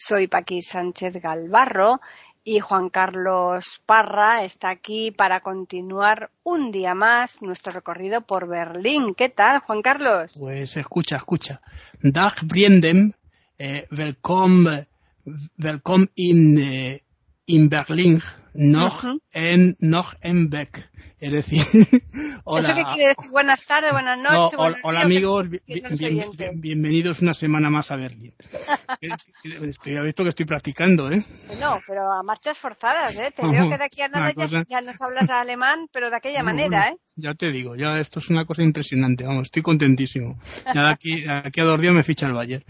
Soy Paqui Sánchez Galvarro y Juan Carlos Parra está aquí para continuar un día más nuestro recorrido por Berlín. ¿Qué tal, Juan Carlos? Pues escucha, escucha. Dag Briendem, eh, welcome, welcome in, eh, in Berlín, noch, en, noch en Beck. Es decir, hola. ¿Eso qué quiere decir? Buenas tardes, buenas noches. No, hola, amigos, bienvenidos una semana más a Berlín. estoy, visto que estoy practicando, ¿eh? No, pero a marchas forzadas, ¿eh? Te veo que de aquí a nada ya, nos hablas alemán, pero de aquella manera, ¿eh? Ya te digo, ya esto es una cosa impresionante, vamos, estoy contentísimo. Ya de aquí, de aquí a dos días me ficha el Bayern.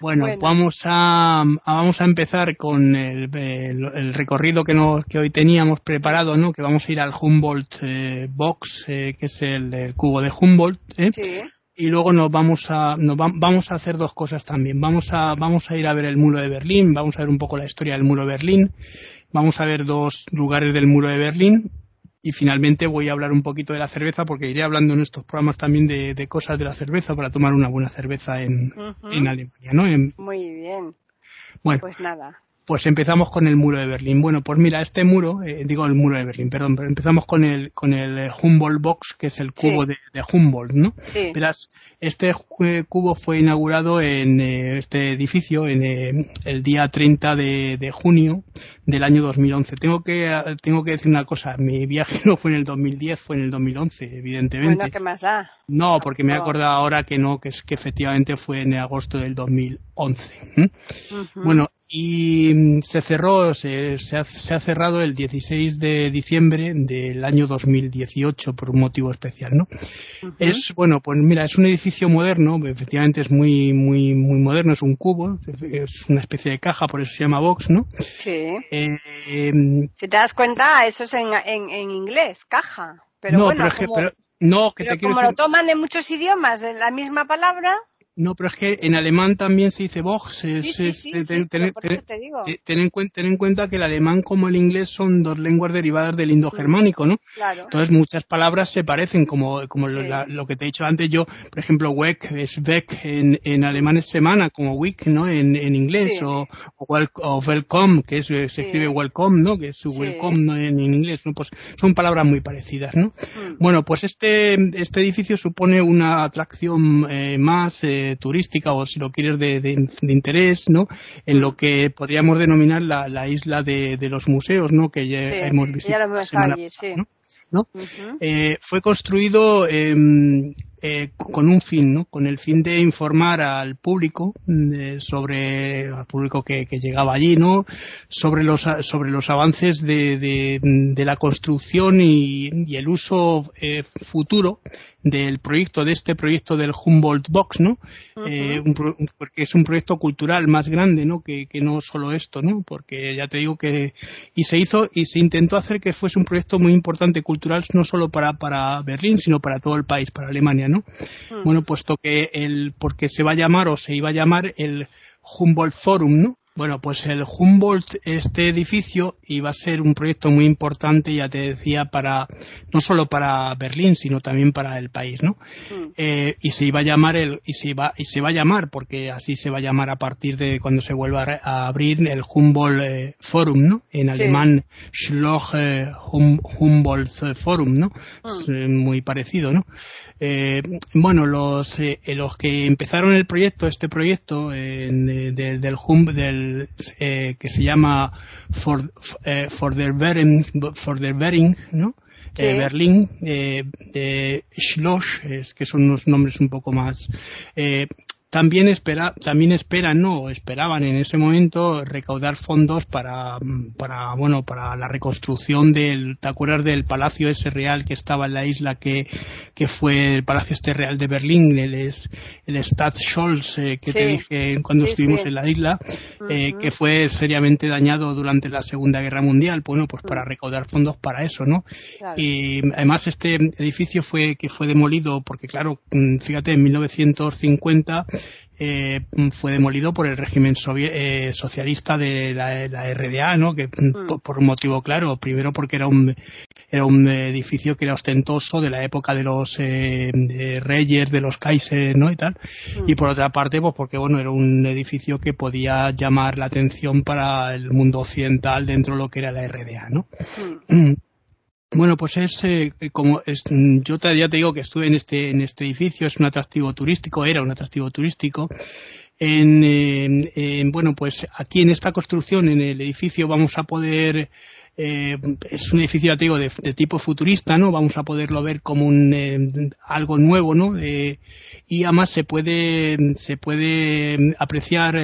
Bueno, vamos a vamos a empezar con el, recorrido que nos que hoy teníamos preparado, ¿no? Que vamos a ir al Humboldt eh, Box, eh, que es el, cubo de Humboldt, ¿eh? Sí. Y luego nos vamos a nos vamos a hacer dos cosas también. Vamos a vamos a ir a ver el muro de Berlín, vamos a ver un poco la historia del muro de Berlín. Vamos a ver dos lugares del muro de Berlín y finalmente voy a hablar un poquito de la cerveza porque iré hablando en estos programas también de, cosas de la cerveza para tomar una buena cerveza en, en Alemania, ¿no? Muy bien. Bueno, pues nada. Pues empezamos con el muro de Berlín. Bueno, pues mira, este muro, eh, digo el muro de Berlín, perdón, pero empezamos con el con el eh, Humboldt Box, que es el cubo de, Humboldt, ¿no? Sí. Verás, este eh, cubo fue inaugurado en este edificio en el día 30 de, de, junio del año 2011. Tengo que tengo que decir una cosa, mi viaje no fue en el 2010, fue en el 2011, evidentemente. Bueno, ¿qué más da? No, porque me he acordado ahora que no, que es que efectivamente fue en agosto del 2011. Bueno, y mm, se cerró, se, se, ha, cerrado el 16 de diciembre del año 2018 por un motivo especial, ¿no? Es, bueno, pues mira, es un edificio moderno, efectivamente es muy, muy, muy moderno, es un cubo, es una especie de caja, por eso se llama box, ¿no? Sí. Eh, si te das cuenta, eso es en, en, inglés, caja. Pero bueno, pero es que, pero, no, que te como lo toman en muchos idiomas, de la misma palabra. No, pero es que en alemán también se dice Box. ten, en cuenta, en cuenta que el alemán como el inglés son dos lenguas derivadas del indogermánico, ¿no? Claro. Entonces muchas palabras se parecen, como, como lo, que te he dicho antes. Yo, por ejemplo, Weck es Beck en, en alemán es semana, como Week, ¿no? En, en inglés. O, o, Welcome, que se escribe Welcome, ¿no? Que es Welcome ¿no? En, inglés, ¿no? Pues son palabras muy parecidas, ¿no? Mm. Bueno, pues este, este edificio supone una atracción eh, más. Eh, turística o si lo quieres de, interés, ¿no? En lo que podríamos denominar la, isla de, los museos, ¿no? Que ya hemos visitado. ¿no? Eh, fue construido em, eh, con un fin, ¿no? Con el fin de informar al público sobre al público que, llegaba allí, ¿no? Sobre los sobre los avances de, de, la construcción y, el uso eh, futuro del proyecto, de este proyecto del Humboldt Box, ¿no? Eh, porque es un proyecto cultural más grande, ¿no? Que, que, no solo esto, ¿no? Porque ya te digo que, y se hizo, y se intentó hacer que fuese un proyecto muy importante cultural, no solo para, para Berlín, sino para todo el país, para Alemania, ¿no? Mm. Bueno, puesto que el, porque se va a llamar o se iba a llamar el Humboldt Forum, ¿no? Bueno, pues el Humboldt, este edificio, iba a ser un proyecto muy importante, ya te decía, para no solo para Berlín, sino también para el país, ¿no? Mm. Eh, y se iba a llamar el y se iba y se va a llamar porque así se va a llamar a partir de cuando se vuelva a, abrir el Humboldt eh, Forum, ¿no? En alemán Schloss eh, Humboldt Forum, ¿no? Mm. Es muy parecido, ¿no? bueno, los los que empezaron el proyecto, este proyecto del Humboldt del eh, que se llama For, eh, for the Bering, for Bering ¿no? Eh, Berlín, eh, Schloss, es que son unos nombres un poco más. También espera, también esperan, no, esperaban en ese momento recaudar fondos para, para, bueno, para la reconstrucción del, ¿te acuerdas del palacio ese real que estaba en la isla que, que fue el palacio este real de Berlín, el, el Stadtscholz eh, que te dije cuando estuvimos en la isla, eh, que fue seriamente dañado durante la Segunda Guerra Mundial, bueno, pues para mm. recaudar fondos para eso, ¿no? Y además este edificio fue, que fue demolido porque claro, mm, fíjate, en 1950 eh, fue demolido por el régimen eh, socialista de la, RDA, ¿no? Que mm. por, un motivo claro, primero porque era un era un edificio que era ostentoso de la época de los eh, reyes, de los Kaiser, ¿no? y tal, mm. y por otra parte, pues porque bueno era un edificio que podía llamar la atención para el mundo occidental dentro de lo que era la RDA, ¿no? Mm. Bueno, pues es eh, como es, yo ya te digo que estuve en este en este edificio, es un atractivo turístico, era un atractivo turístico. En, bueno, pues aquí en esta construcción, en el edificio, vamos a poder eh, es un edificio, ya te digo, de, tipo futurista, ¿no? Vamos a poderlo ver como un eh, algo nuevo, ¿no? y además se puede se puede apreciar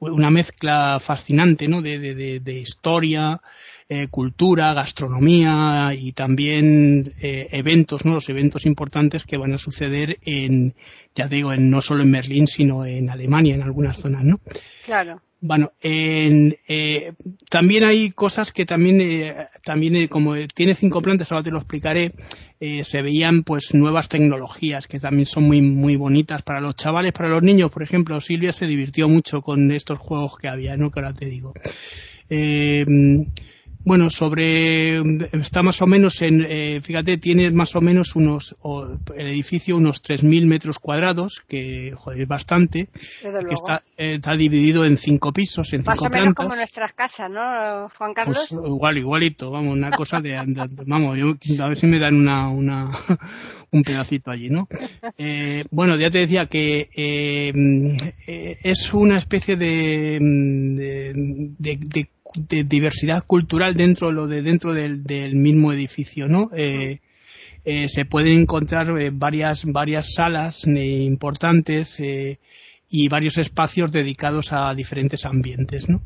una mezcla fascinante, ¿no? De, de, de historia, eh, cultura, gastronomía y también eh, eventos, ¿no? Los eventos importantes que van a suceder en, ya digo, en, no solo en Berlín, sino en Alemania, en algunas zonas, ¿no? Claro. Bueno, en, eh, también hay cosas que también, eh, también eh, como tiene cinco plantas, ahora te lo explicaré, eh, se veían pues nuevas tecnologías que también son muy muy bonitas para los chavales, para los niños, por ejemplo, Silvia se divirtió mucho con estos juegos que había, ¿no? Que ahora te digo. Bueno, sobre, está más o menos en, eh, fíjate, tiene más o menos unos, el edificio unos 3.000 metros cuadrados, que joder, es bastante, que está, eh, está dividido en cinco pisos, en más cinco o menos como nuestras casas, ¿no, Juan Carlos? Pues igual, igualito, vamos, una cosa de, vamos, yo, a ver si me dan una, una, un pedacito allí, ¿no? Eh, bueno, ya te decía que eh, eh es una especie de, de, de de diversidad cultural dentro lo de dentro del, mismo edificio, ¿no? Eh, eh, se pueden encontrar eh, varias varias salas importantes y varios espacios dedicados a diferentes ambientes, ¿no?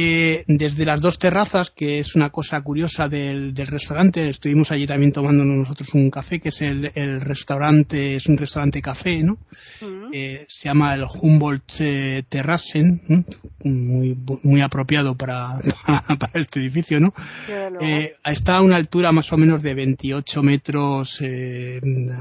Eh, desde las dos terrazas, que es una cosa curiosa del, restaurante, estuvimos allí también tomando nosotros un café, que es el, restaurante, es un restaurante café, ¿no? Eh, se llama el Humboldt eh, Terrassen, muy, muy apropiado para, para, este edificio, ¿no? está a una altura más o menos de 28 metros,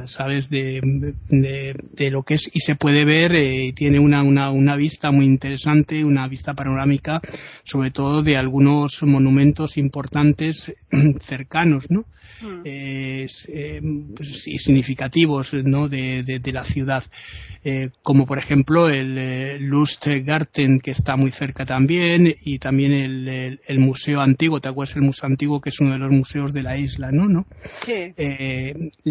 ¿sabes? De, de, lo que es, y se puede ver, tiene una, una, una vista muy interesante, una vista panorámica sobre todo de algunos monumentos importantes cercanos, ¿no? Mm. Eh, pues, y significativos, ¿no? De, la ciudad, eh, como por ejemplo el eh, Lustgarten que está muy cerca también y también el, museo antiguo, ¿te acuerdas el museo antiguo que es uno de los museos de la isla, ¿no? ¿No? Sí.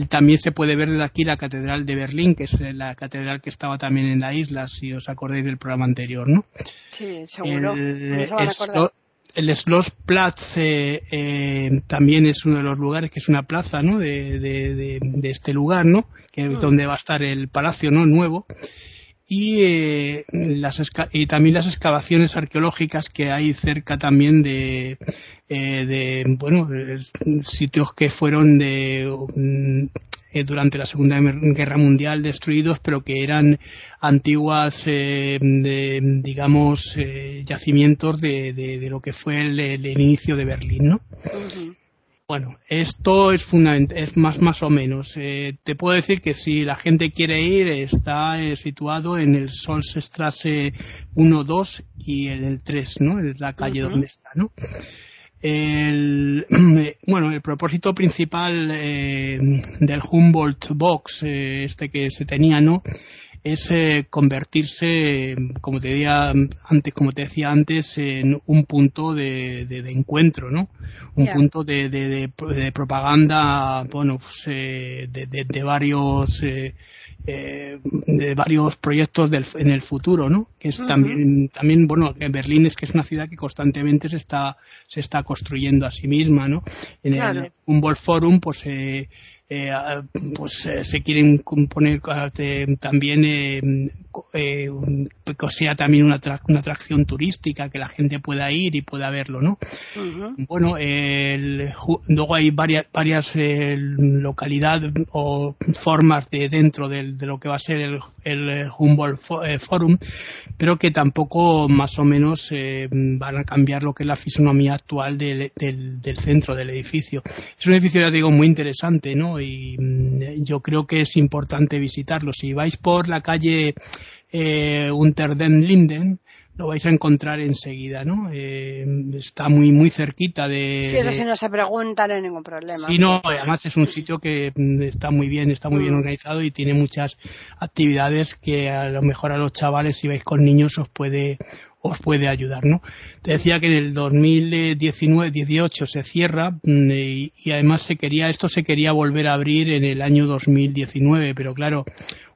también se puede ver desde aquí la catedral de Berlín, que es la catedral que estaba también en la isla, si os acordáis del programa anterior, ¿no? Sí, seguro el Schlossplatz eh, eh, también es uno de los lugares que es una plaza ¿no? de, de, de, este lugar no que es mm. donde va a estar el palacio no nuevo y eh, las y también las excavaciones arqueológicas que hay cerca también de eh, de bueno sitios que fueron de eh, durante la Segunda Guerra Mundial destruidos, pero que eran antiguas, eh, digamos, eh, yacimientos de, lo que fue el, inicio de Berlín, ¿no? Bueno, esto es fundamental, es más más o menos. te puedo decir que si la gente quiere ir, está situado en el Solstrasse 1, 2 y en el 3, ¿no? En la calle donde está, ¿no? El, bueno, el propósito principal eh, del Humboldt Box, eh, este que se tenía, ¿no? Es eh, convertirse, como te decía antes, como te decía antes, en un punto de, de, encuentro, ¿no? Un punto de, de, propaganda, bueno, pues, de, varios eh, de varios proyectos del, en el futuro, ¿no? Que es también, también, bueno, Berlín es que es una ciudad que constantemente se está, se está construyendo a sí misma, ¿no? En el Humboldt Forum, pues, eh, eh, pues eh, se quieren poner eh, también eh, eh que sea también una, una, atracción turística que la gente pueda ir y pueda verlo no bueno el, luego hay varias varias localidades o formas de dentro de, lo que va a ser el, el Humboldt Forum pero que tampoco más o menos van a cambiar lo que es la fisonomía actual del, del centro del edificio. Es un edificio ya digo muy interesante no y mm, yo creo que es importante visitarlo. Si vais por la calle eh, Unter den Linden, lo vais a encontrar enseguida, ¿no? Eh, está muy muy cerquita de. Sí, eso si no se pregunta no hay ningún problema. Sí, no, además es un sitio que mm, está muy bien, está muy bien mm. organizado y tiene muchas actividades que a lo mejor a los chavales si vais con niños os puede os puede ayudar, ¿no? Te decía que en el 2019-18 se cierra mm, y, además se quería, esto se quería volver a abrir en el año 2019, pero claro,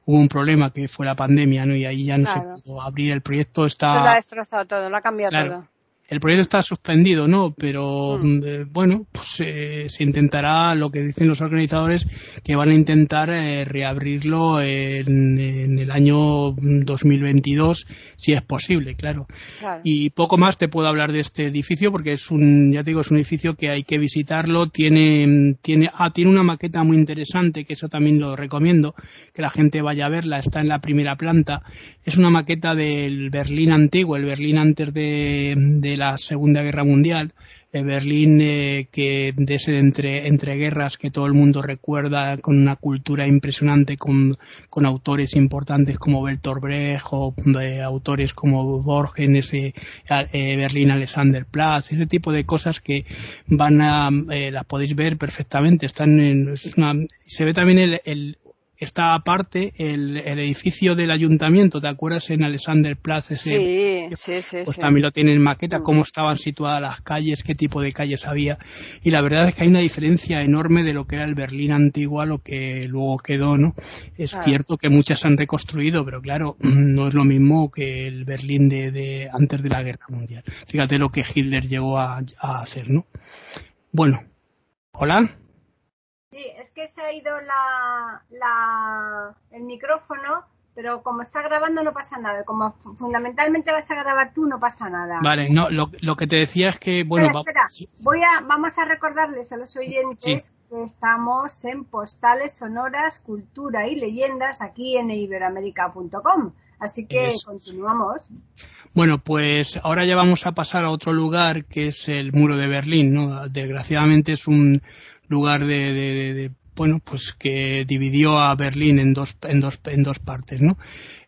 hubo un problema que fue la pandemia, ¿no? Y ahí ya no se pudo abrir. El proyecto está. Se lo ha destrozado todo, lo ha cambiado todo el proyecto está suspendido, ¿no? Pero mm. Mm, eh, bueno, pues eh, se intentará, lo que dicen los organizadores, que van a intentar eh, reabrirlo en, el año 2022, si es posible, claro. Y poco más te puedo hablar de este edificio porque es un, ya te digo, es un edificio que hay que visitarlo. Tiene, tiene, ah, tiene una maqueta muy interesante, que eso también lo recomiendo, que la gente vaya a verla. Está en la primera planta. Es una maqueta del Berlín antiguo, el Berlín antes de, de la Segunda Guerra Mundial, Berlín eh, que de ese entre, entre guerras que todo el mundo recuerda con una cultura impresionante con, con autores importantes como Bertolt Brecht o eh, autores como Borges ese eh, Berlín Alexanderplatz ese tipo de cosas que van a las podéis ver perfectamente. Están en, se ve también el está aparte el, el, edificio del ayuntamiento, ¿te acuerdas en Alexanderplatz? Ese, sí, sí, sí. Pues también lo tiene en maqueta, mm. cómo estaban situadas las calles, qué tipo de calles había. Y la verdad es que hay una diferencia enorme de lo que era el Berlín antiguo a lo que luego quedó, ¿no? Es cierto que muchas se han reconstruido, pero claro, no es lo mismo que el Berlín de, de antes de la Guerra Mundial. Fíjate lo que Hitler llegó a, a hacer, ¿no? Bueno, hola. Sí, es que se ha ido la, el micrófono, pero como está grabando no pasa nada. Como fundamentalmente vas a grabar tú, no pasa nada. Vale, no, lo, lo que te decía es que, bueno, Voy a, vamos a recordarles a los oyentes que estamos en Postales Sonoras, Cultura y Leyendas aquí en iberoamérica.com. Así que continuamos. Bueno, pues ahora ya vamos a pasar a otro lugar que es el muro de Berlín, ¿no? Desgraciadamente es un lugar de, bueno, pues que dividió a Berlín en dos, en dos, en dos partes, ¿no?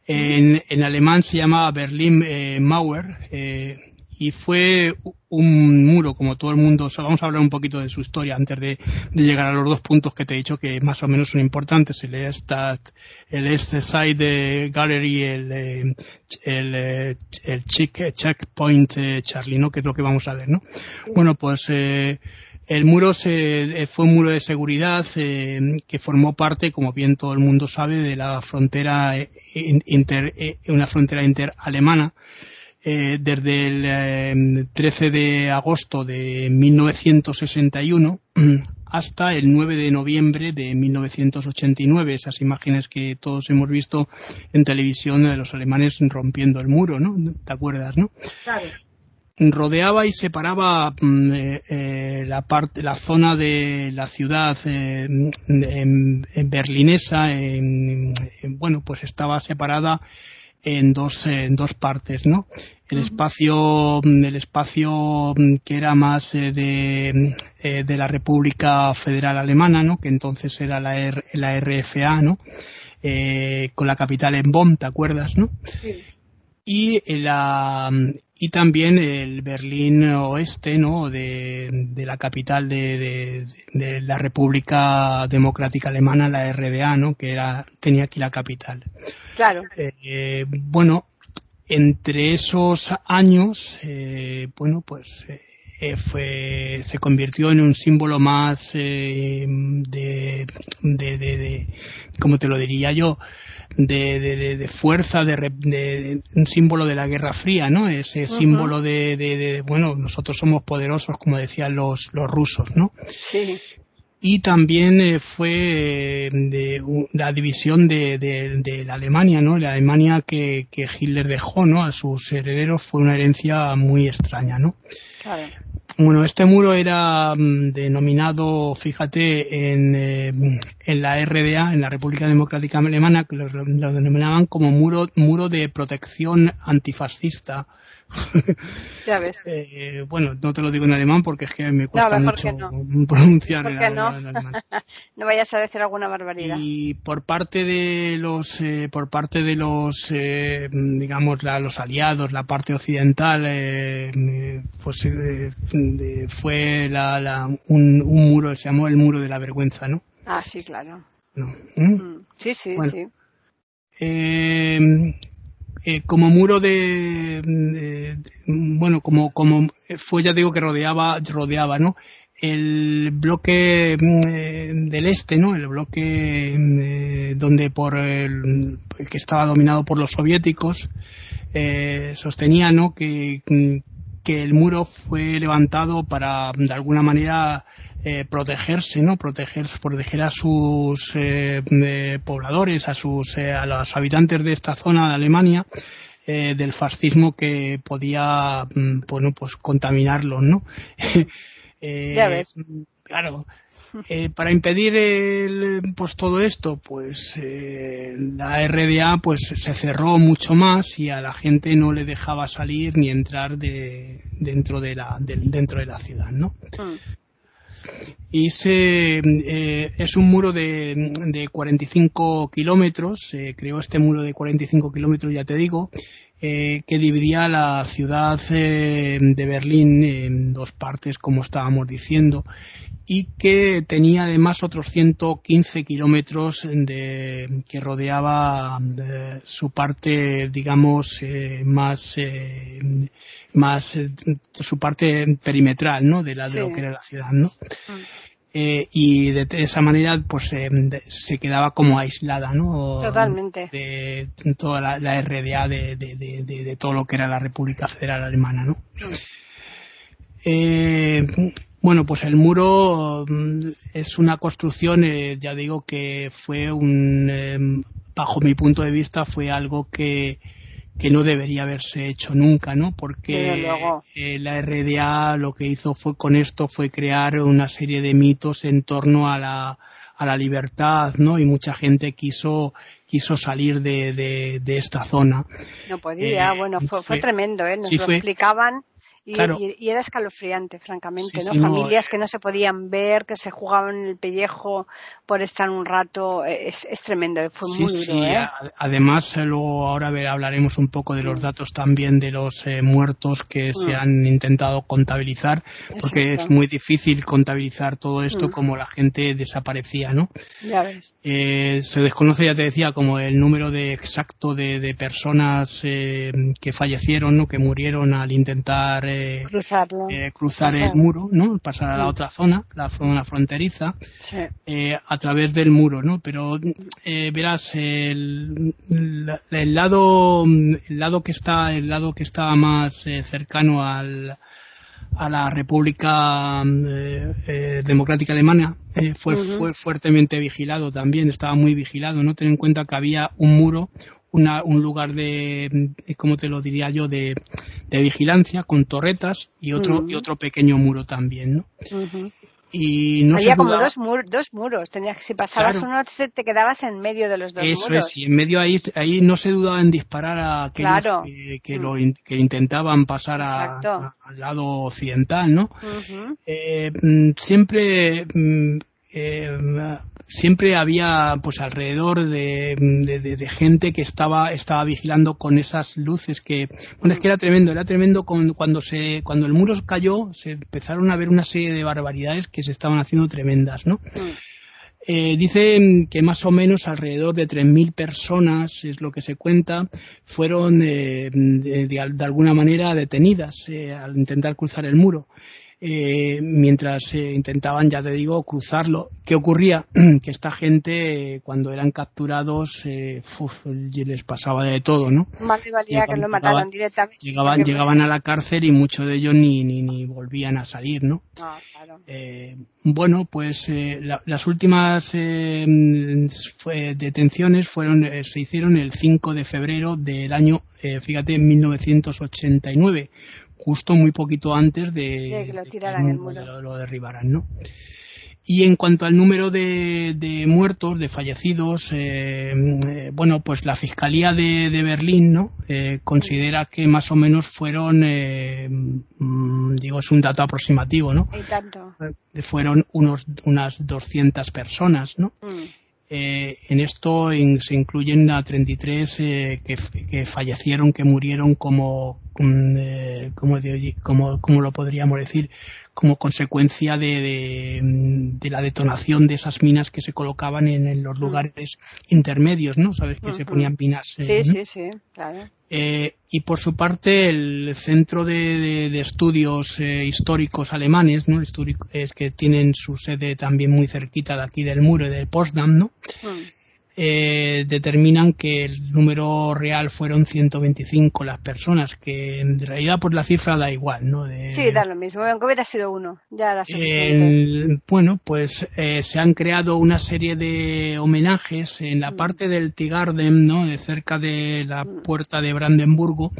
En, en alemán se llamaba Berlin eh, Mauer eh, y fue un muro, como todo el mundo. vamos a hablar un poquito de su historia antes de, llegar a los dos puntos que te he dicho que más o menos son importantes. El East, el East Side Gallery, el, eh, el, eh, el Checkpoint Charlie, ¿no? Que es lo que vamos a ver, ¿no? Bueno, pues eh, el muro se, eh, fue un muro de seguridad eh, que formó parte, como bien todo el mundo sabe, de la frontera eh, inter, una frontera interalemana desde el 13 de agosto de 1961 hasta el 9 de noviembre de 1989. Esas imágenes que todos hemos visto en televisión de los alemanes rompiendo el muro, ¿no? ¿Te acuerdas, no? Claro rodeaba y separaba mm, eh, eh, la parte la zona de la ciudad eh, en, berlinesa bueno pues estaba separada en dos en dos partes no el espacio mm, el espacio mm, que era más de de la República Federal Alemana no que entonces era la la RFA no con la capital en Bonn te acuerdas no sí y la y también el Berlín Oeste, ¿no? De, la capital de, la República Democrática Alemana, la RDA, ¿no? Que era tenía aquí la capital. Claro. Eh, bueno, entre esos años, eh, bueno, pues eh, eh, fue, se convirtió en un símbolo más eh, de, de, de, ¿cómo te lo diría yo? De, de, fuerza, de, un símbolo de la Guerra Fría, ¿no? Ese símbolo de, bueno, nosotros somos poderosos, como decían los, los rusos, ¿no? Sí y también eh, fue de, la división de, de, la Alemania, ¿no? La Alemania que, que, Hitler dejó, ¿no? A sus herederos fue una herencia muy extraña, ¿no? Claro. Bueno, este muro era mm, denominado, fíjate, en, eh, la RDA, en la República Democrática Alemana, que lo, lo, denominaban como muro, muro de protección antifascista Ya ves. Eh, bueno, no te lo digo en alemán porque es que me cuesta mucho pronunciar en, no? alemán. no vayas a decir alguna barbaridad. Y por parte de los, eh, por parte de los, eh, digamos, los aliados, la parte occidental, pues fue la, un, muro, se llamó el muro de la vergüenza, ¿no? Ah, sí, claro. No. Mm, sí, sí, sí. Eh, como muro de, bueno como como fue ya digo que rodeaba rodeaba no el bloque mm, del este no el bloque mm, donde por el, que estaba dominado por los soviéticos eh, sostenía no que que el muro fue levantado para de alguna manera eh, protegerse, ¿no? Proteger, proteger a sus eh, pobladores, a sus, eh, a los habitantes de esta zona de Alemania del fascismo que podía, mm, bueno, pues contaminarlos, ¿no? ya ves. Claro. para impedir el, pues todo esto, pues la RDA pues se cerró mucho más y a la gente no le dejaba salir ni entrar de, dentro de la dentro de la ciudad, ¿no? Mm y se, eh, es un muro de, de 45 kilómetros, se creó este muro de 45 kilómetros, ya te digo, eh, que dividía la ciudad eh, de Berlín en dos partes, como estábamos diciendo, y que tenía además otros 115 kilómetros de, que rodeaba su parte, digamos, más, más su parte perimetral, ¿no? De, la, de lo que era la ciudad, ¿no? Mm. Eh, y de, esa manera pues eh, se quedaba como aislada ¿no? Totalmente. de toda la, RDA de, de, todo lo que era la República Federal Alemana ¿no? Mm. Eh, bueno pues el muro mm, es una construcción ya digo que fue un bajo mi punto de vista fue algo que que no debería haberse hecho nunca, ¿no? Porque eh, la RDA lo que hizo fue con esto fue crear una serie de mitos en torno a la, a la libertad, ¿no? Y mucha gente quiso quiso salir de, de, de esta zona. No podía, eh, bueno, fue, fue, tremendo, ¿eh? Nos lo explicaban y, y, era escalofriante, francamente, ¿no? Familias que no se podían ver, que se jugaban el pellejo por estar un rato, es, es tremendo, fue muy duro, ¿eh? Además, luego ahora hablaremos un poco de los datos también de los eh, muertos que se mm. han intentado contabilizar, porque es muy difícil contabilizar todo esto mm. como la gente desaparecía, ¿no? Ya ves. Eh, se desconoce, ya te decía, como el número de exacto de, de personas eh, que fallecieron, ¿no? Que murieron al intentar eh, cruzar el muro, ¿no? Pasar a la otra zona, la zona fronteriza, eh, a través del muro, ¿no? Pero eh, verás el, el, lado, el lado que está, el lado que estaba más cercano al a la República Democrática Alemana fue, fue fuertemente vigilado también, estaba muy vigilado, ¿no? Ten en cuenta que había un muro, un lugar de, ¿cómo te lo diría yo?, de, de vigilancia con torretas y otro, y otro pequeño muro también, ¿no? Y no Había como dos, dos muros. Tenías, si pasabas uno, te quedabas en medio de los dos Eso muros. es, y en medio ahí, ahí no se dudaba en disparar a aquellos que, lo, mm. que intentaban pasar al lado occidental, ¿no? eh, mm, siempre mm, eh, siempre había pues alrededor de, de, gente que estaba estaba vigilando con esas luces que bueno es que era tremendo era tremendo cuando se cuando el muro cayó se empezaron a ver una serie de barbaridades que se estaban haciendo tremendas no mm. eh, dicen que más o menos alrededor de 3.000 personas, es lo que se cuenta, fueron eh, de, alguna manera detenidas eh, al intentar cruzar el muro. Eh, mientras eh, intentaban, ya te digo, cruzarlo. ¿Qué ocurría? que esta gente, cuando eran capturados, eh, les pasaba de todo, ¿no? Más rivalidad que lo mataran directamente. Llegaban, llegaban a la cárcel y muchos de ellos ni, ni, ni volvían a salir, ¿no? Ah, claro. Eh, bueno, pues eh, la, las últimas eh, fue, detenciones fueron eh, se hicieron el 5 de febrero del año, eh, fíjate, 1989 justo muy poquito antes de, De que lo de tiraran el muro lo, lo derribaran, ¿no? Y en cuanto al número de, de muertos, de fallecidos, eh, eh, bueno, pues la Fiscalía de, de Berlín, ¿no? Eh, considera que más o menos fueron, eh, mm, digo, es un dato aproximativo, ¿no? Y tanto. Eh, Fueron unos, unas 200 personas, ¿no? Mm. Eh, en esto se incluyen a 33 eh, que, que fallecieron, que murieron como, mm, eh, como, como lo podríamos decir, como consecuencia de, de, mm, de la detonación de esas minas que se colocaban en, en los lugares intermedios, ¿no? Sabes que se ponían minas. eh, Sí, ¿no? sí, sí, claro. Eh, y por su parte, el Centro de, de- de Estudios eh, Históricos Alemanes, ¿no? Histórico- es que tienen su sede también muy cerquita de aquí del muro de Potsdam, ¿no? Mm. Eh, determinan que el número real fueron 125 las personas, que en realidad pues la cifra da igual, ¿no? De- Sí, da lo mismo. Aunque hubiera sido uno, ya era el- bueno, pues eh, se han creado una serie de homenajes en la Mm. parte del Tigarden, ¿no? De cerca de la puerta de Brandenburgo.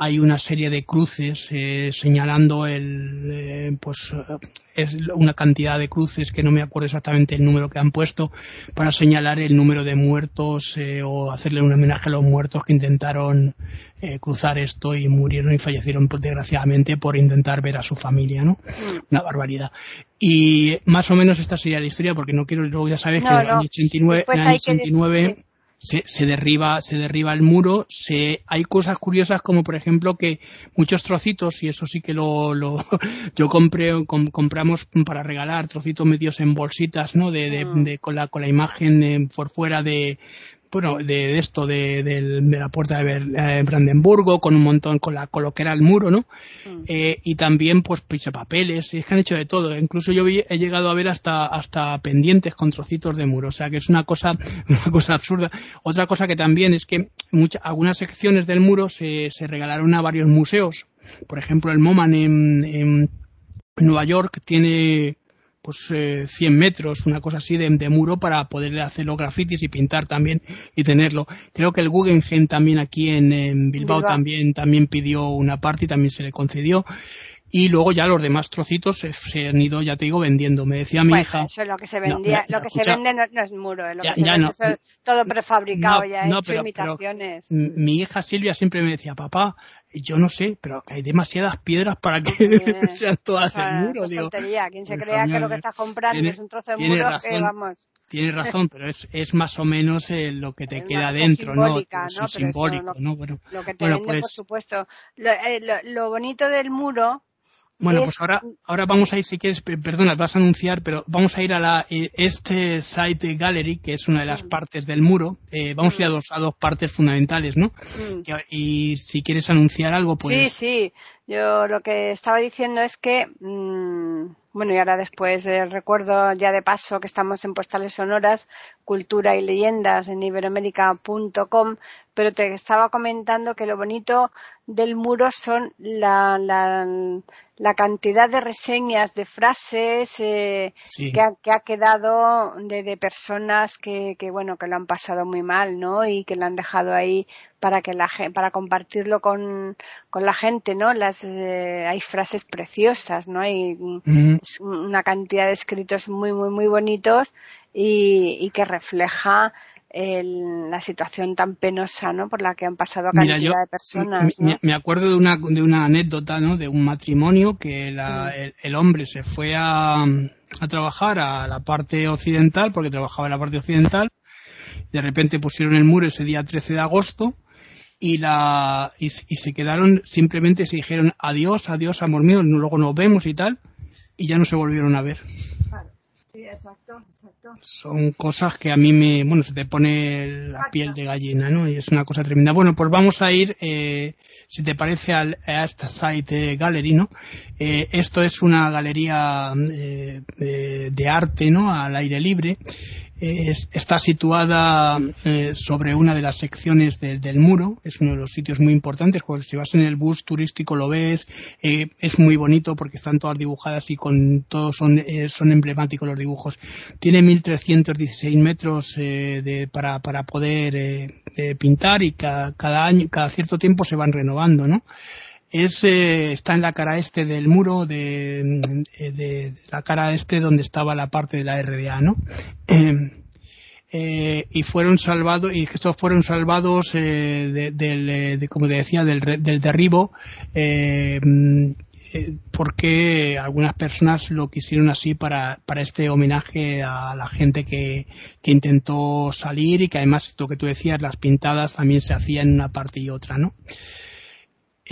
Hay una serie de cruces eh, señalando el, eh, pues, eh, es una cantidad de cruces que no me acuerdo exactamente el número que han puesto para señalar el número de muertos eh, o hacerle un homenaje a los muertos que intentaron eh, cruzar esto y murieron y fallecieron pues, desgraciadamente por intentar ver a su familia, ¿no? Mm. Una barbaridad. Y más o menos esta sería la historia, porque no quiero, luego ya sabes No, que en el no. año 89, Después en el año hay que decir- 89 sí. Se, se derriba, se derriba el muro, se, hay cosas curiosas como por ejemplo que muchos trocitos, y eso sí que lo, lo yo compré, com- compramos para regalar trocitos metidos en bolsitas, ¿no? De, de, Mm. de- con la, con la imagen eh, por fuera de, bueno, de, de esto, de, del- de la puerta de Ber- eh, Brandenburgo, con un montón, con la, con lo que era el muro, ¿no? Mm. Eh, y también pues papeles, y es que han hecho de todo. Incluso yo vi- he llegado a ver hasta, hasta pendientes con trocitos de muro, o sea que es una cosa, una cosa absurda. Otra cosa que también es que muchas, algunas secciones del muro se, se regalaron a varios museos. Por ejemplo, el MoMAN en, en Nueva York tiene pues eh, 100 metros, una cosa así de, de muro para poder hacer los grafitis y pintar también y tenerlo. Creo que el Guggenheim también aquí en, en Bilbao, Bilbao. también también pidió una parte y también se le concedió. Y luego ya los demás trocitos se, se han ido, ya te digo, vendiendo. Me decía mi Bueno, hija. eso es lo que se No, vendía, lo que se vende no, no es muro, eh, lo Ya- que se vende no. eso es todo prefabricado ya, hecho pero- pero- imitaciones. M- Mi hija Silvia siempre me decía, papá, yo no sé, pero que hay demasiadas piedras para que Eh, sean todas O sea, el muro. es Digo, tontería. Quien se crea que lo que estás comprando tiene- es un trozo de tiene muro, razón. vamos, Tienes razón, pero es, es más o menos eh, lo que te Es queda dentro, ¿no? Eso ¿no? Pero eso simbólico, no- ¿no? Bueno, lo que te Bueno, vende, por pues- supuesto. Lo, eh, lo- lo bonito del muro Bueno, Es- pues ahora, ahora vamos a ir, si quieres, pe- perdona, vas a anunciar, pero vamos a ir a la eh, este site gallery, que es una de las Mm. partes del muro. Eh, vamos a ir a dos, a dos partes fundamentales, ¿no? mm, Y, y si quieres anunciar algo, pues. Sí, sí. Yo lo que estaba diciendo es que, mm, bueno, y ahora después eh, recuerdo ya de paso que estamos en Postales Sonoras, Cultura y Leyendas en iberoamérica.com, pero te estaba comentando que lo bonito del muro son la, la, la cantidad de reseñas, de frases eh, Sí. que, ha, que ha quedado de, de personas que, que, bueno, que lo han pasado muy mal, ¿no? Y que lo han dejado ahí para que la para compartirlo con, con la gente, ¿no? Las, eh, hay frases preciosas, ¿no? Hay una cantidad de escritos muy, muy, muy bonitos y, y que refleja el- la situación tan penosa, ¿no? Por la que han pasado cantidad Mira, yo de personas, me, ¿no? me- me acuerdo de una, de una anécdota, ¿no? De un matrimonio que la- Mm. el, el hombre se fue a, a trabajar a la parte occidental, porque trabajaba en la parte occidental. De repente pusieron el muro ese día 13 de agosto y la y, y se quedaron simplemente se dijeron adiós, adiós, amor mío, luego nos vemos y tal y ya no se volvieron a ver. Sí, exacto, exacto. Son cosas que a mí me, bueno, se te pone la piel de gallina, ¿no? Y es una cosa tremenda. Bueno, pues vamos a ir, eh, si te parece, al, a esta site gallery, ¿no? Eh, esto es una galería eh, de arte, ¿no? Al aire libre está situada eh, sobre una de las secciones del muro, es uno de los sitios muy importantes, porque si vas en el bus turístico lo ves, eh, es muy bonito porque están todas dibujadas y con todos son, eh, son emblemáticos los dibujos. Tiene 1316 metros de, para, para poder pintar y cada, cada año, cada cierto tiempo se van renovando, ¿no? Es está en la cara este del muro de, de, la cara este donde estaba la parte de la RDA no eh, eh, y fueron salvados y estos fueron salvados eh, del de, como te decía del, del derribo porque algunas personas lo quisieron así para, para este homenaje a la gente que, que intentó salir y que además lo que tú decías las pintadas también se hacían en una parte y otra no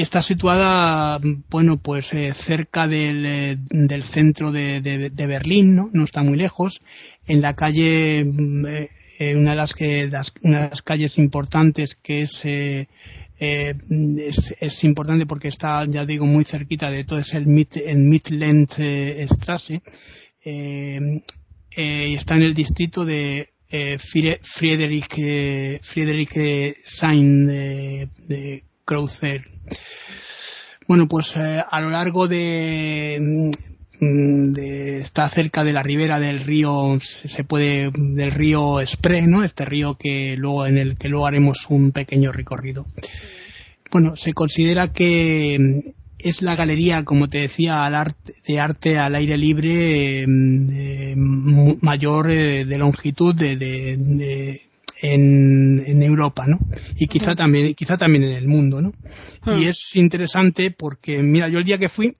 Está situada, bueno, pues eh, cerca del, eh, del centro de, Berlín, ¿no? No está muy lejos. En la calle, mm, eh, una, de las que, una de las calles importantes que es, es, es, importante porque está, ya digo, muy cerquita de todo, es el, Mid, el Midland Strasse. y está en el distrito de Friedrich, Friedrich Sain de Creuser bueno, pues eh, a lo largo de, de, está cerca de la ribera del río se puede del río Spree, ¿no? Este río que luego en el que luego haremos un pequeño recorrido. Bueno, se considera que es la galería, como te decía, de arte al aire libre mm, mayor eh, de longitud de, de, en, en Europa, ¿no? Y quizá también, quizá también en el mundo, ¿no? Y es interesante porque, mira, yo el día que fui,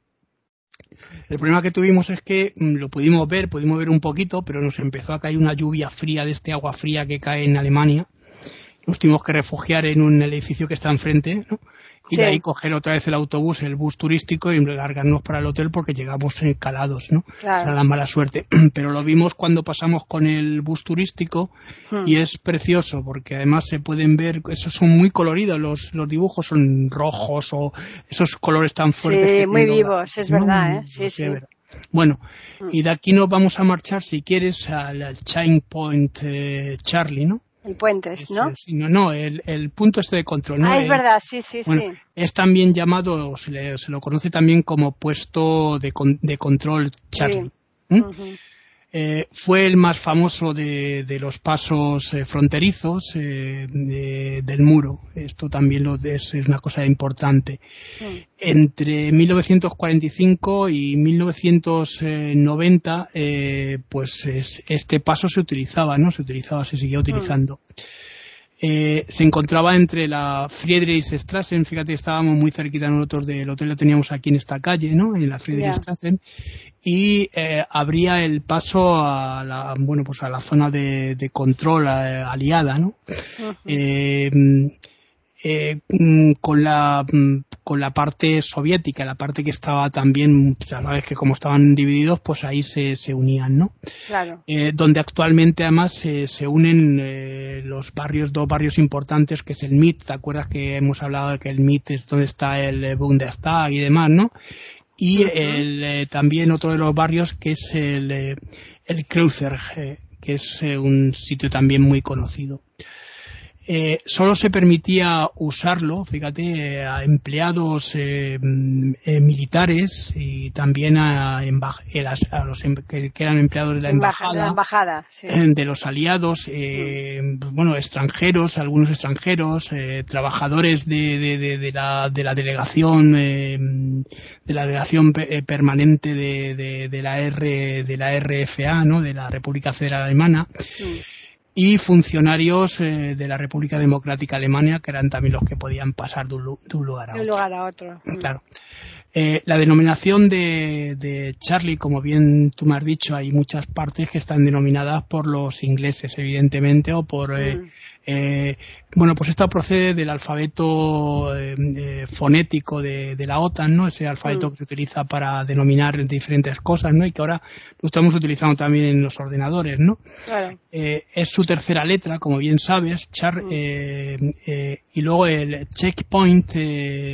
el problema que tuvimos es que mm, lo pudimos ver, pudimos ver un poquito, pero nos empezó a caer una lluvia fría de este agua fría que cae en Alemania. Nos tuvimos que refugiar en un edificio que está enfrente, ¿no? y de ahí coger otra vez el autobús, el bus turístico y largarnos para el hotel porque llegamos calados, ¿no? Claro. la mala suerte. Pero lo vimos cuando pasamos con el bus turístico hmm. y es precioso porque además se pueden ver, esos son muy coloridos, los, los dibujos son rojos o esos colores tan fuertes. Sí, muy vivos, es verdad, ¿eh? Sí, sí. Bueno, hmm. y de aquí nos vamos a marchar, si quieres, al, Chain Point eh, Charlie, ¿no? El puente, ¿no? no, no, el, el, punto este de control. ¿no? Ah, es verdad, sí, sí, sí. Es también llamado, se, le, se, lo conoce también como puesto de, de control Charlie. Eh, fue el más famoso de, de los pasos eh, fronterizos eh, del muro. Esto también lo es, es una cosa importante. Entre 1945 y 1990, pues este paso se utilizaba, ¿no? Se utilizaba, se seguía utilizando. Eh, se encontraba entre la Friedrichstrassen, fíjate, estábamos muy cerquita nosotros del hotel, lo teníamos aquí en esta calle, ¿no? En la Friedrichstrassen, y eh, abría el paso a la, bueno, pues a la zona de, control eh, aliada, ¿no? Eh, mm, con la mm, con la parte soviética, la parte que estaba también, sabes que como estaban divididos, pues ahí se, se unían, ¿no? Claro. Eh, donde actualmente además se unen eh, los barrios, dos barrios importantes, que es el MIT, ¿te acuerdas que hemos hablado de que el MIT es donde está el Bundestag y demás, ¿no? Y el, también otro de los barrios que es el, el Kreuzer, que es un sitio también muy conocido. Eh, solo se permitía usarlo, fíjate, a empleados eh, eh, militares y también a, los em, que, eran empleados de la embajada, de los aliados, mm. bueno, extranjeros, algunos extranjeros, trabajadores de, la, delegación, de la delegación permanente de, la R, de la RFA, ¿no? De la República Federal Alemana. Mm y funcionarios eh, de la República Democrática Alemania, que eran también los que podían pasar de un, lugar a otro. Claro. Eh, la denominación de, de, Charlie, como bien tú me has dicho, hay muchas partes que están denominadas por los ingleses, evidentemente, o por eh, mm. Eh, bueno, pues esto procede del alfabeto eh, eh, fonético de, la OTAN, ¿no? Ese alfabeto mm. que se utiliza para denominar diferentes cosas, ¿no? Y que ahora lo estamos utilizando también en los ordenadores, ¿no? es su tercera letra, como bien sabes, Char, mm. y luego el checkpoint,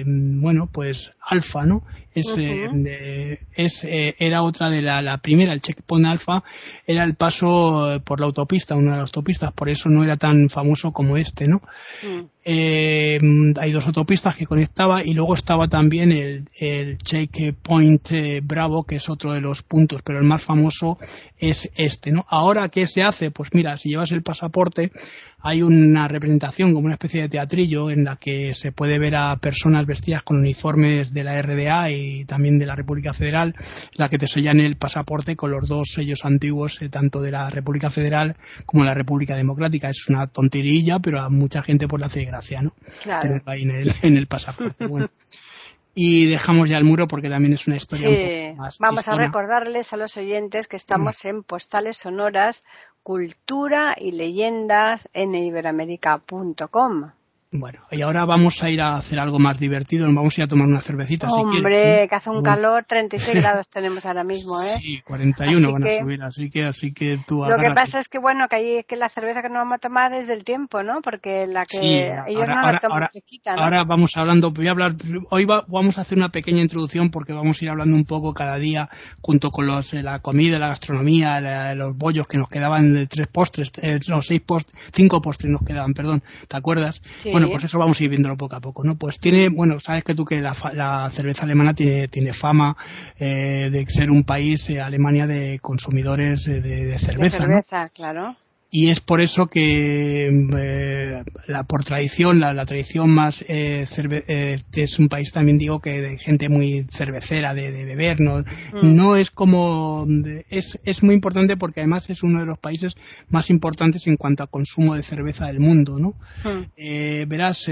bueno, pues alfa, ¿no? Es, es era otra de la, la primera, el checkpoint alfa, era el paso por la autopista, una de las autopistas, por eso no era tan famoso como este, ¿no? Mm. Eh, hay dos autopistas que conectaba y luego estaba también el, el Checkpoint eh, Bravo, que es otro de los puntos, pero el más famoso es este, ¿no? Ahora, ¿qué se hace? Pues mira, si llevas el pasaporte, hay una representación como una especie de teatrillo en la que se puede ver a personas vestidas con uniformes de la RDA y también de la República Federal, la que te sellan el pasaporte con los dos sellos antiguos, eh, tanto de la República Federal como de la República Democrática. Es una tonterilla, pero a mucha gente pues le hace gracia, ¿no? Tenerlo ahí en el, en el pasaporte. Bueno. y dejamos ya el muro porque también es una historia sí. más vamos a recordarles a los oyentes que estamos en postales sonoras cultura y leyendas en iberamérica.com bueno, y ahora vamos a ir a hacer algo más divertido, nos vamos a ir a tomar una cervecita. Hombre, que hace un calor, 36 grados tenemos ahora mismo, ¿eh? Sí, 41 van a subir, así que, así que tú Lo que pasa es que, bueno, que, ahí, que la cerveza que nos vamos a tomar es del tiempo, ¿no? Porque la que ellos ahora, no la toman ahora, ahora vamos hablando, voy a hablar, hoy vamos a hacer una pequeña introducción porque vamos a ir hablando un poco cada día junto con los, eh, la comida, la gastronomía, los bollos que nos quedaban de tres postres, eh, no, seis postres, cinco postres nos quedaban, perdón, ¿te acuerdas? Sí bueno, pues eso vamos a ir viéndolo poco a poco, ¿no? Pues tiene, bueno, sabes que tú que la, cerveza alemana tiene, tiene fama eh, de ser un país, eh, Alemania, de consumidores de, de cerveza, de cerveza, claro y es por eso que eh, la, por tradición la, la tradición más eh, eh, es un país también digo que de gente muy cervecera de, de beber no mm. no es como es, es muy importante porque además es uno de los países más importantes en cuanto a consumo de cerveza del mundo no mm. eh, verás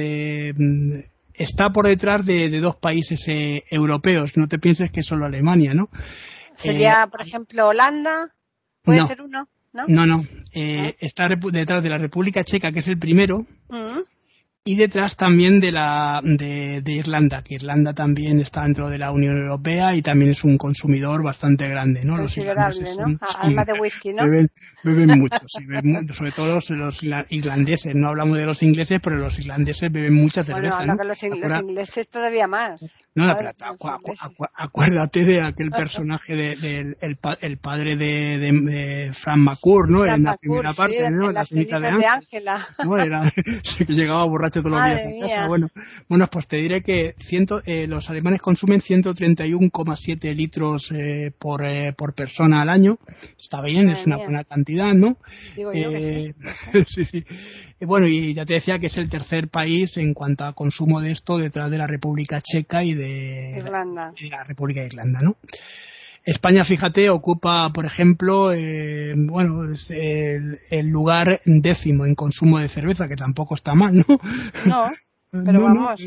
está por detrás de, de dos países europeos no te pienses que es solo Alemania no sería por ejemplo Holanda puede ser uno ¿no? No, eh, está detrás de la República Checa, que es el primero, mm y detrás también de la de, Irlanda, que Irlanda también está dentro de la Unión Europea y también es un consumidor bastante grande, ¿no? Los irlandeses ¿no? Alma de whisky, ¿no? Beben, mucho, sobre todo los, irlandeses, no hablamos de los ingleses, pero los irlandeses beben mucha cerveza, bueno, ¿no? los, ingleses todavía más. No, pero acuérdate de aquel personaje de, el, padre de, de, Frank McCourt, ¿no? en la primera parte, ¿no? En la cenita de Ángela. ¿no? Era, que llegaba borracho todos los días en casa. Bueno, bueno, pues te diré que ciento, eh, los alemanes consumen 131,7 litros eh, por, eh, por persona al año. Está bien, es una buena cantidad, ¿no? Digo yo que sí. sí, Bueno, y ya te decía que es el tercer país en cuanto a consumo de esto detrás de la República Checa y de, Irlanda. de la República de Irlanda, ¿no? España, fíjate, ocupa, por ejemplo, eh, bueno, es el, lugar décimo en consumo de cerveza, que tampoco está mal, ¿no? No, pero vamos.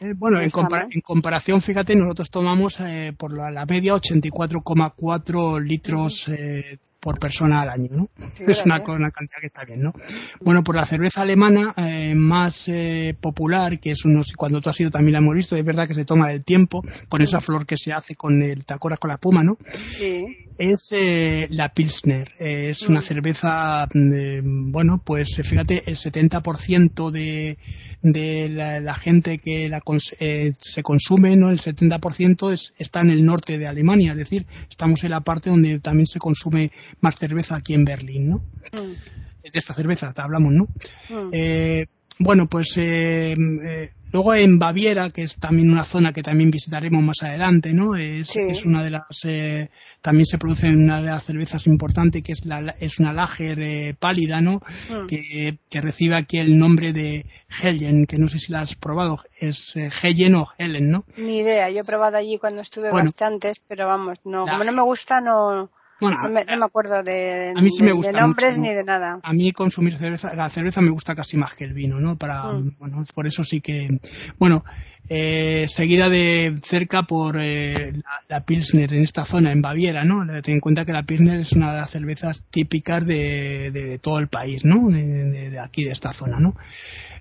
Eh, bueno, en, comparación, fíjate, nosotros tomamos eh, por la, la media 84,4 litros eh, por persona al año, ¿no? es una, una, cantidad que está bien, ¿no? Bueno, por la cerveza alemana eh, más eh, popular, que es unos, cuando tú has ido también la hemos visto, es verdad que se toma el tiempo con esa flor que se hace con el, ¿te con la puma, no? Sí. Es eh, la Pilsner, es una mm. cerveza, mm, bueno, pues fíjate, el 70% de, de la, gente que la se consume, ¿no? El 70% es, está en el norte de Alemania, es decir, estamos en la parte donde también se consume más cerveza aquí en Berlín, ¿no? Mm. De esta cerveza te hablamos, ¿no? Mm. Eh, bueno, pues eh, eh, luego en Baviera, que es también una zona que también visitaremos más adelante, ¿no? Es, es una de las, también se produce una de las cervezas importantes, que es, la, es una lager pálida, ¿no? Mm. Que, que, recibe aquí el nombre de Hellen, que no sé si la has probado, es Hellen o Helen, ¿no? Ni idea, yo he probado allí cuando estuve bastantes, pero vamos, no, como no me gusta, no, Bueno, no, me, acuerdo de, a mí sí me gusta nombres ni de nada. A mí consumir cerveza, la cerveza me gusta casi más que el vino, ¿no? Para, mm. bueno, por eso sí que, bueno, eh, seguida de cerca por eh, la, Pilsner en esta zona, en Baviera, ¿no? Ten en cuenta que la Pilsner es una de las cervezas típicas de, de, todo el país, ¿no? De, de, aquí, de esta zona, ¿no?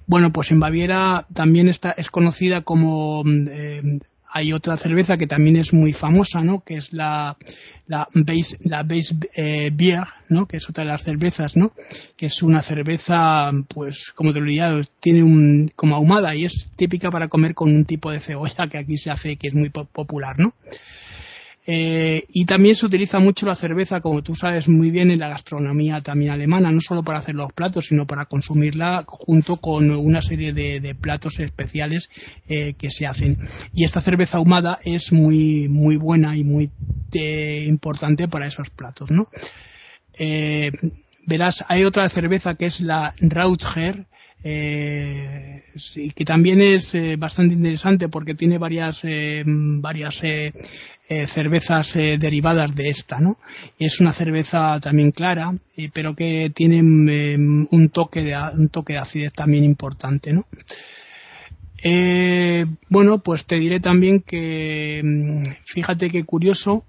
Bueno, pues en Baviera también está, es conocida como eh, hay otra cerveza que también es muy famosa, ¿no? Que es la la base, la base eh, beer, ¿no? Que es otra de las cervezas, ¿no? Que es una cerveza, pues, como te lo diría, tiene un como ahumada y es típica para comer con un tipo de cebolla que aquí se hace que es muy popular, ¿no? Eh, y también se utiliza mucho la cerveza, como tú sabes muy bien, en la gastronomía también alemana, no solo para hacer los platos, sino para consumirla junto con una serie de, platos especiales eh, que se hacen. Y esta cerveza ahumada es muy, muy buena y muy eh, importante para esos platos, ¿no? verás, hay otra cerveza que es la Rautger, eh, que también es eh, bastante interesante porque tiene varias eh, varias eh, cervezas derivadas de esta, ¿no? Es una cerveza también clara, pero que tiene un toque de un toque de acidez también importante, ¿no? bueno, pues te diré también que mm, fíjate qué curioso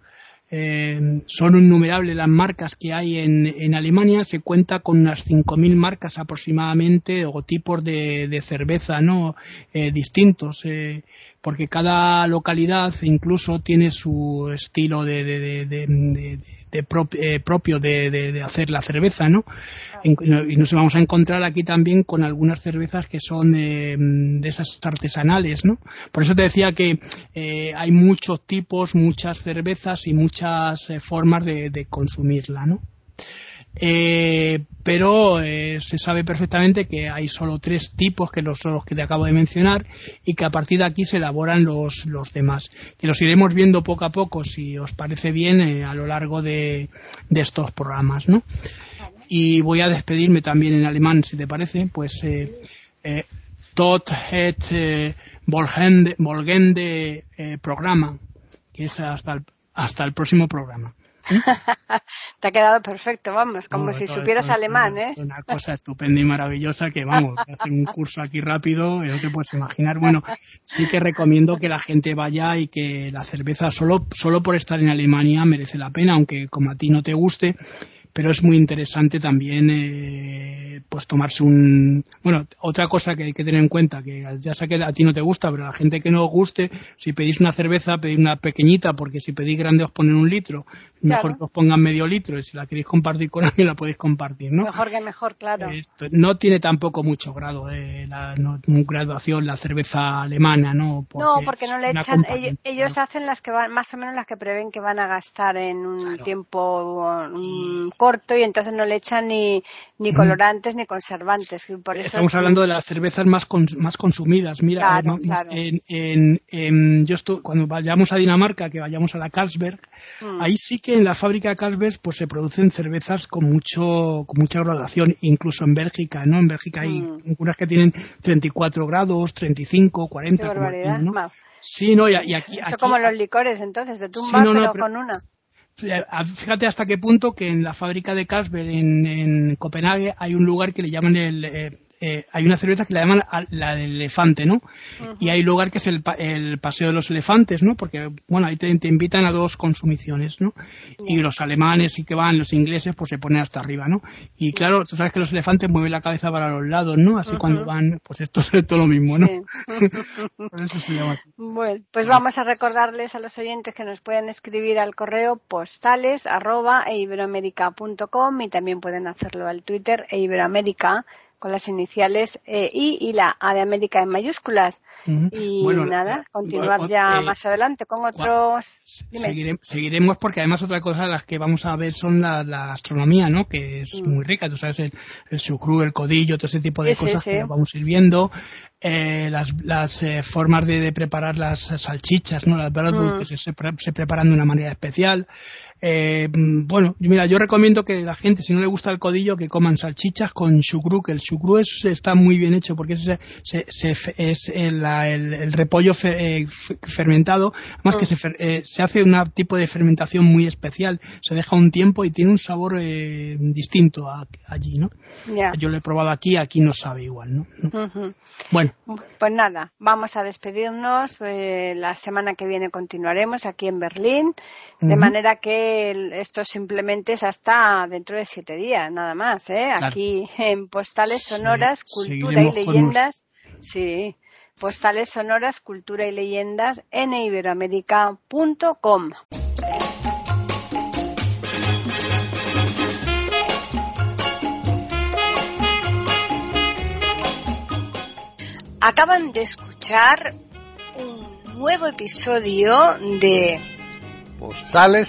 eh, son innumerables las marcas que hay en, en, Alemania, se cuenta con unas 5.000 marcas aproximadamente o tipos de, cerveza ¿no? Eh, distintos. Eh, porque cada localidad incluso tiene su estilo de, de, de, eh, propio de, hacer la cerveza, ¿no? Y nos vamos a encontrar aquí también con algunas cervezas que son eh, de esas artesanales, ¿no? Por eso te decía que eh, hay muchos tipos, muchas cervezas y muchas formas de, consumirla, ¿no? Eh, pero eh, se sabe perfectamente que hay solo tres tipos que los, los que te acabo de mencionar y que a partir de aquí se elaboran los, los demás que los iremos viendo poco a poco si os parece bien eh, a lo largo de, estos programas ¿no? y voy a despedirme también en alemán si te parece pues eh, tot het eh, volgende programa que es hasta el, hasta el próximo programa Te ha quedado perfecto, vamos, como si supieras alemán, ¿eh? Una cosa estupenda y maravillosa que, vamos, hacer un curso aquí rápido, no te puedes imaginar. Bueno, sí que recomiendo que la gente vaya y que la cerveza, solo, solo por estar en Alemania, merece la pena, aunque como a ti no te guste, pero es muy interesante también eh, pues tomarse un bueno otra cosa que hay que tener en cuenta que ya sé que a ti no te gusta pero a la gente que no os guste si pedís una cerveza pedid una pequeñita porque si pedís grande os ponen un litro. Mejor que os pongan medio litro y si la queréis compartir con alguien la podéis compartir no mejor que mejor claro. No tiene tampoco mucho grado eh, la no, graduación la cerveza alemana no no porque no le echan ellos, hacen las que van más o menos las que prevén que van a gastar en un tiempo corto y entonces no le echan ni, ni colorantes ni conservantes. Por eso Estamos hablando de las cervezas más, más consumidas. Mira, En, en, yo estoy, cuando vayamos a Dinamarca, que vayamos a la Carlsberg, mm. ahí sí que en la fábrica de Carlsberg pues se producen cervezas con mucho con mucha graduación, incluso en Bélgica, ¿no? En Bélgica hay mm. unas que tienen 34 grados, 35, 40. ¿no? Sí, no, y, aquí, Eso como los licores, entonces, de tumba, pero, con una. Fíjate hasta qué punto que en la fábrica de Carlsberg en, en Copenhague hay un lugar que le llaman el, eh, hay una cerveza que la llaman la del elefante, ¿no? Y hay un lugar que es el, el, paseo de los elefantes, ¿no? Porque, bueno, ahí te, invitan a dos consumiciones, ¿no? Y los alemanes y que van, los ingleses, pues se ponen hasta arriba, ¿no? Y claro, tú sabes que los elefantes mueven la cabeza para los lados, ¿no? Así cuando van, pues esto es todo lo mismo, ¿no? Por eso se llama así. Bueno, pues vamos a recordarles a los oyentes que nos pueden escribir al correo postales arroba eiberoamerica.com y también pueden hacerlo al Twitter eiberoamerica con las iniciales eh, I y la A de América en mayúsculas. Y nada, continuar ya más adelante con otros. seguiremos porque además otra cosa de las que vamos a ver son la, la astronomía, ¿no? Que es muy rica, tú sabes, el, el sucru, el codillo, todo ese tipo de cosas que vamos a ir viendo. eh, las, las eh, formas de, preparar las salchichas, ¿no? Las mm. que se, se, preparan de una manera especial. Eh, bueno, mira, yo recomiendo que la gente, si no le gusta el codillo, que coman salchichas con chucrú, que el chucrú está muy bien hecho porque es, es el, el, repollo eh, fermentado, además que mm. se, se hace un tipo de fermentación muy especial, se deja un tiempo y tiene un sabor distinto allí, ¿no? Yo lo he probado aquí, aquí no sabe igual, ¿no? Bueno. Pues nada, vamos a despedirnos. Eh, la semana que viene continuaremos aquí en Berlín, de manera que esto simplemente es hasta dentro de siete días, nada más, ¿eh? Aquí en Postales Sonoras, Cultura y Leyendas. Sí, Postales Sonoras, Cultura y Leyendas en iberoamérica.com. Acaban de escuchar un nuevo episodio de Postales